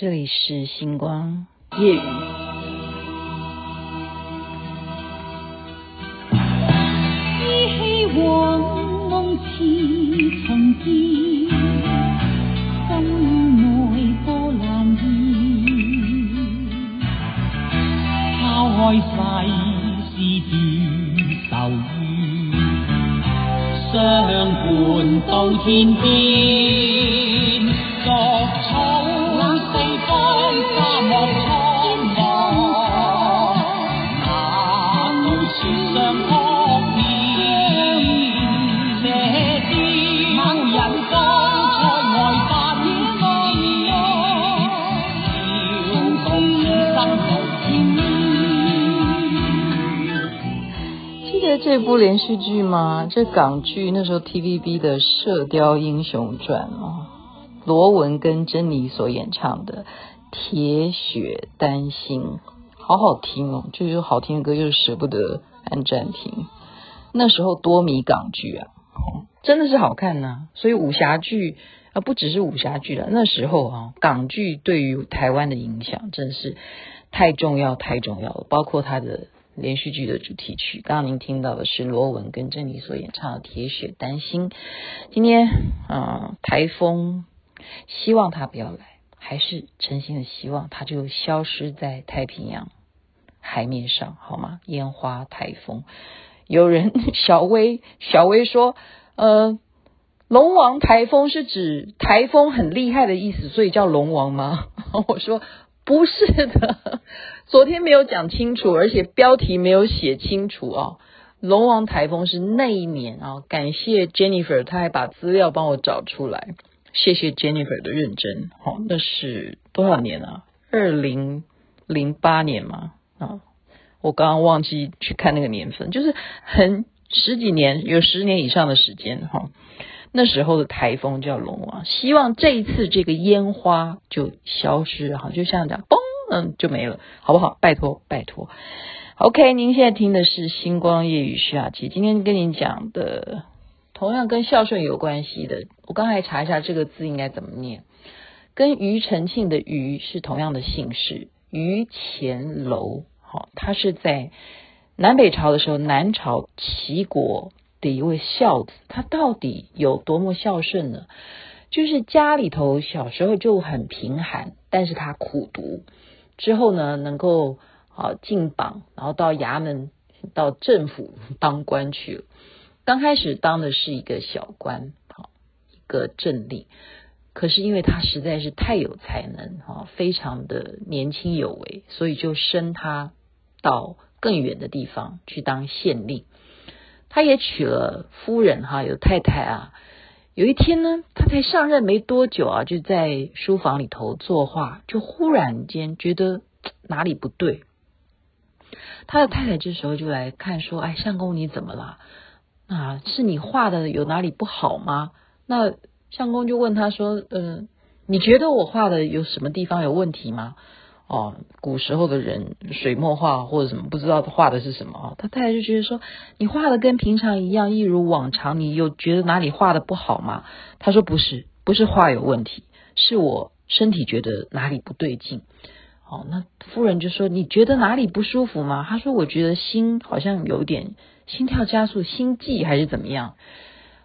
这里是星光夜雨。依稀往梦似重见，心内波澜现。抛开世事断愁怨，相伴到天边，这部连续剧吗？这港剧那时候 TVB 的《射雕英雄传》哦，罗文跟珍妮所演唱的《铁血丹心》，好好听哦，就是好听的歌，又舍不得按暂停。那时候多迷港剧啊，真的是好看呐、所以武侠剧啊，不只是武侠剧了，那时候啊，港剧对于台湾的影响真是太重要太重要了，包括它的。连续剧的主题曲，刚刚您听到的是罗文跟珍妮所演唱的《铁血丹心》。今天啊，台风，希望它不要来，还是诚心的希望它就消失在太平洋海面上，好吗？烟花台风，有人小薇小薇说，呃，龙王台风是指台风很厉害的意思，所以叫龙王吗？我说。不是的，昨天没有讲清楚，而且标题没有写清楚啊。龙王台风是那一年啊，感谢 Jennifer，他还把资料帮我找出来，谢谢 Jennifer 的认真。好，那是多少年啊？二零零八年吗？啊，我刚刚忘记去看那个年份，就是很十几年，有十年以上的时间哈。那时候的台风叫龙王，希望这一次这个烟花就消失哈，就像这样，嘣，嗯，就没了，好不好？拜托，拜托。OK，您现在听的是星光夜雨徐雅琪，今天跟您讲的同样跟孝顺有关系的，我刚才查一下这个字应该怎么念，跟庾澄庆的庾是同样的姓氏，庾干楼，好，他是在南北朝的时候，南朝齐国。的一位孝子，他到底有多么孝顺呢？就是家里头小时候就很贫寒，但是他苦读之后呢，能够啊进榜，然后到衙门、到政府 当官去了。刚开始当的是一个小官，好一个正令，可是因为他实在是太有才能，哈，非常的年轻有为，所以就升他到更远的地方去当县令。他也娶了夫人哈，有太太啊。有一天呢，他才上任没多久啊，就在书房里头作画，就忽然间觉得哪里不对。他的太太这时候就来看说：“哎，相公你怎么了？啊，是你画的有哪里不好吗？”那相公就问他说：“嗯、你觉得我画的有什么地方有问题吗？”哦，古时候的人水墨画或者什么不知道画的是什么啊？他太太就觉得说，你画的跟平常一样，一如往常，你有觉得哪里画的不好吗？他说不是，不是画有问题，是我身体觉得哪里不对劲。哦，那夫人就说，你觉得哪里不舒服吗？他说我觉得心好像有点心跳加速，心悸还是怎么样？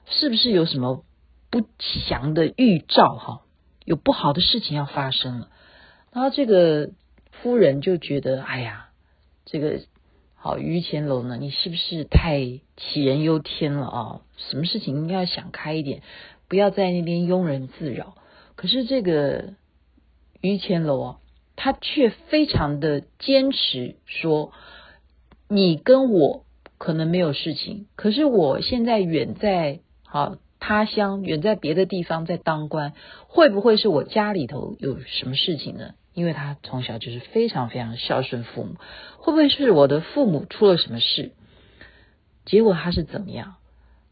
是不是有什么不祥的预兆？哈，有不好的事情要发生了。然后这个夫人就觉得，哎呀，这个好庾干楼呢，你是不是太杞人忧天了啊？什么事情应该要想开一点，不要在那边庸人自扰。可是这个庾干楼啊，他却非常的坚持说，你跟我可能没有事情，可是我现在远在好他乡，远在别的地方在当官，会不会是我家里头有什么事情呢？因为他从小就是非常非常孝顺父母，会不会是我的父母出了什么事？结果他是怎么样？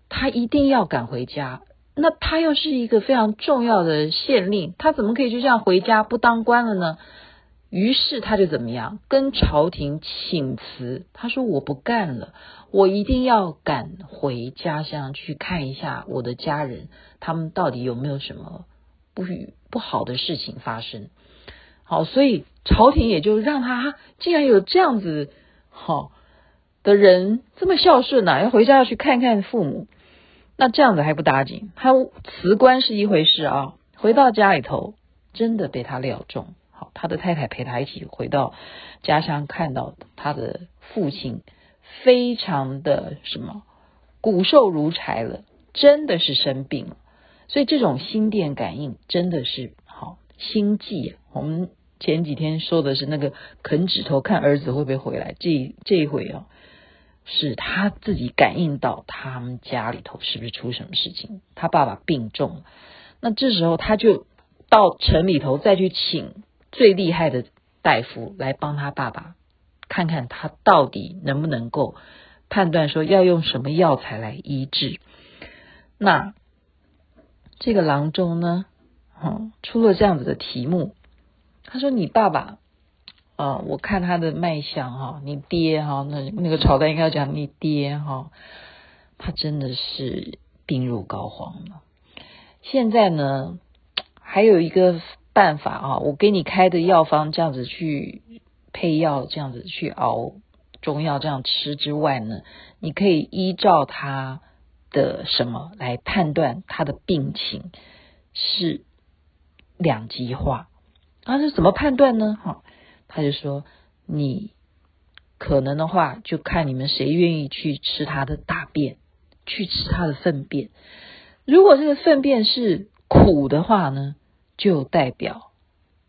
他一定要赶回家。那他又是一个非常重要的县令，他怎么可以就这样回家不当官了呢？于是他就怎么样？跟朝廷请辞，他说我不干了，我一定要赶回家乡去看一下我的家人，他们到底有没有什么不不好的事情发生。好，所以朝廷也就让他竟然有这样子好的人这么孝顺呐、要回家要去看看父母。那这样子还不打紧，他辞官是一回事啊，回到家里头真的被他料中。好，他的太太陪他一起回到家乡，看到他的父亲非常的什么骨瘦如柴了，真的是生病了。所以这种心电感应真的是好心悸。我们前几天说的是那个啃指头看儿子会不会回来，这这一回哦。是他自己感应到他们家里头是不是出什么事情？他爸爸病重了，那这时候他就到城里头再去请最厉害的大夫来帮他爸爸看看他到底能不能够判断说要用什么药材来医治。那这个郎中呢，嗯，出了这样子的题目，他说：“你爸爸。”啊、我看他的脉象哈，你爹哈，那那个朝代应该要讲你爹哈，他真的是病入膏肓了。现在呢，还有一个办法啊，我给你开的药方这样子去配药，这样子去熬中药这样吃之外呢，你可以依照他的什么来判断他的病情是两极化。啊，是怎么判断呢？哈。他就说：“你可能的话，就看你们谁愿意去吃他的大便，去吃他的粪便。如果这个粪便是苦的话呢，就代表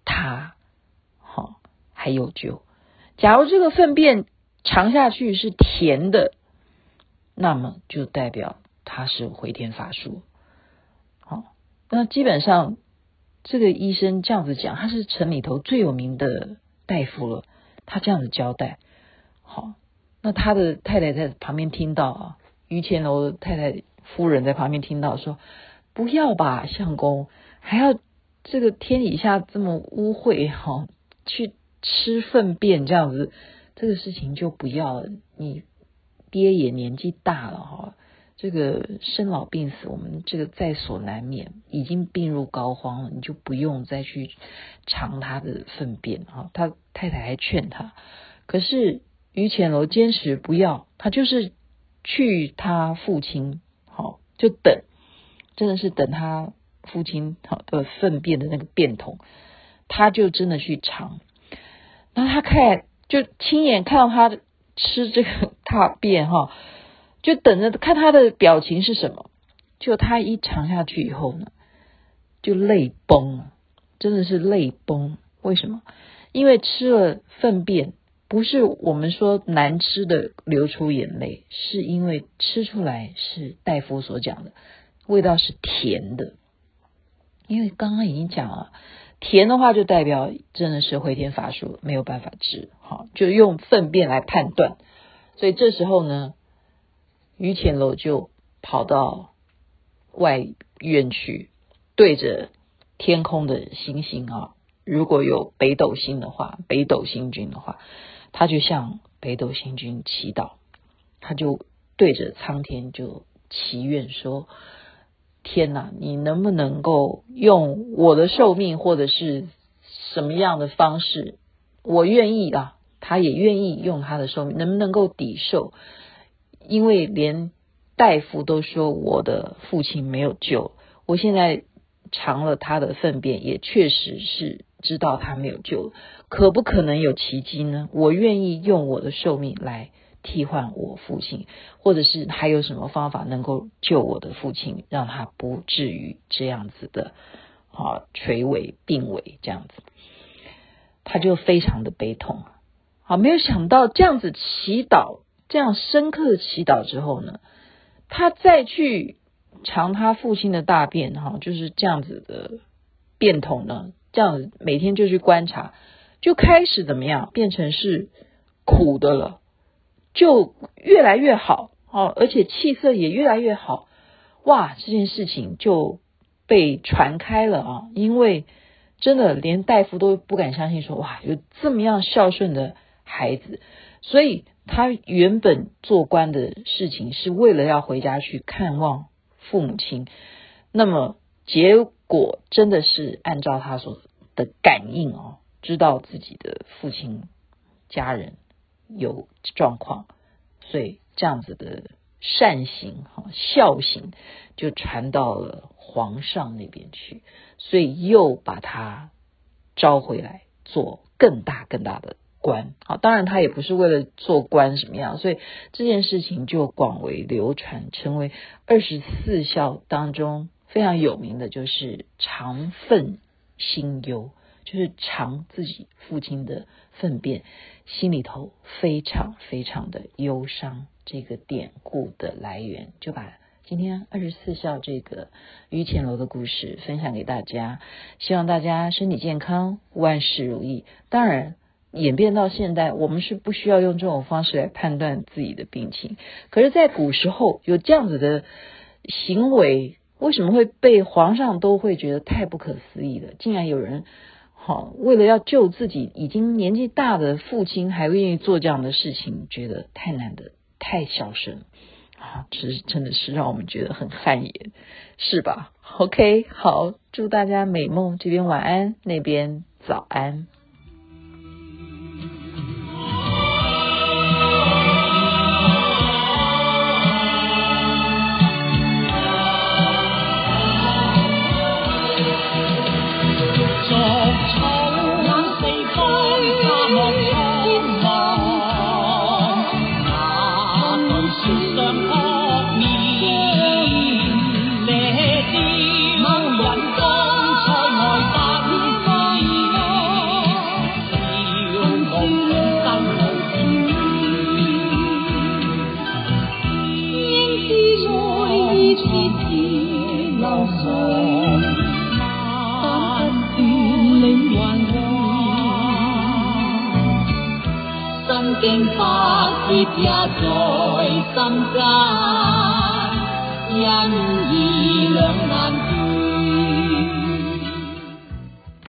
他好还有救。假如这个粪便尝下去是甜的，那么就代表他是回天乏术。好，那基本上这个医生这样子讲，他是城里头最有名的。”大夫了，他这样子交代，好，那他的太太在旁边听到啊，于钱楼太太夫人在旁边听到说，不要吧，相公还要这个天底下这么污秽哈，去吃粪便这样子，这个事情就不要了，你爹也年纪大了哈。这个生老病死，我们这个在所难免，已经病入膏肓了，你就不用再去尝他的粪便啊。他太太还劝他，可是于潜楼坚持不要，他就是去他父亲，好就等，真的是等他父亲好的粪便的那个便桶，他就真的去尝，然后他看就亲眼看到他吃这个大便哈。就等着看他的表情是什么。就他一尝下去以后呢，就泪崩了，真的是泪崩。为什么？因为吃了粪便，不是我们说难吃的流出眼泪，是因为吃出来是大夫所讲的味道是甜的。因为刚刚已经讲了，甜的话就代表真的是回天乏术，没有办法治。好，就用粪便来判断。所以这时候呢。于潜楼就跑到外院去，对着天空的星星啊，如果有北斗星的话，北斗星君的话，他就向北斗星君祈祷，他就对着苍天就祈愿说：“天呐，你能不能够用我的寿命，或者是什么样的方式，我愿意啊，他也愿意用他的寿命，能不能够抵受？”因为连大夫都说我的父亲没有救，我现在尝了他的粪便，也确实是知道他没有救。可不可能有奇迹呢？我愿意用我的寿命来替换我父亲，或者是还有什么方法能够救我的父亲，让他不至于这样子的啊垂危病危这样子，他就非常的悲痛啊，没有想到这样子祈祷。这样深刻的祈祷之后呢，他再去尝他父亲的大便，哈，就是这样子的便桶呢，这样子每天就去观察，就开始怎么样，变成是苦的了，就越来越好，哦，而且气色也越来越好，哇，这件事情就被传开了啊，因为真的连大夫都不敢相信说，哇，有这么样孝顺的孩子，所以。他原本做官的事情是为了要回家去看望父母亲，那么结果真的是按照他所的感应哦，知道自己的父亲家人有状况，所以这样子的善行哈孝行就传到了皇上那边去，所以又把他招回来做更大更大的官。好，当然他也不是为了做官什么样，所以这件事情就广为流传，成为二十四孝当中非常有名的就是尝粪心忧。就是尝自己父亲的粪便，心里头非常非常的忧伤。这个典故的来源，就把今天二十四孝这个于钱楼的故事分享给大家。希望大家身体健康，万事如意。当然，演变到现代，我们是不需要用这种方式来判断自己的病情。可是，在古时候有这样子的行为，为什么会被皇上都会觉得太不可思议了？竟然有人。好，为了要救自己已经年纪大的父亲，还愿意做这样的事情，觉得太难得，太孝顺啊！这真的是让我们觉得很汗颜，是吧？OK，好，祝大家美梦，这边晚安，那边早安。也在心间，因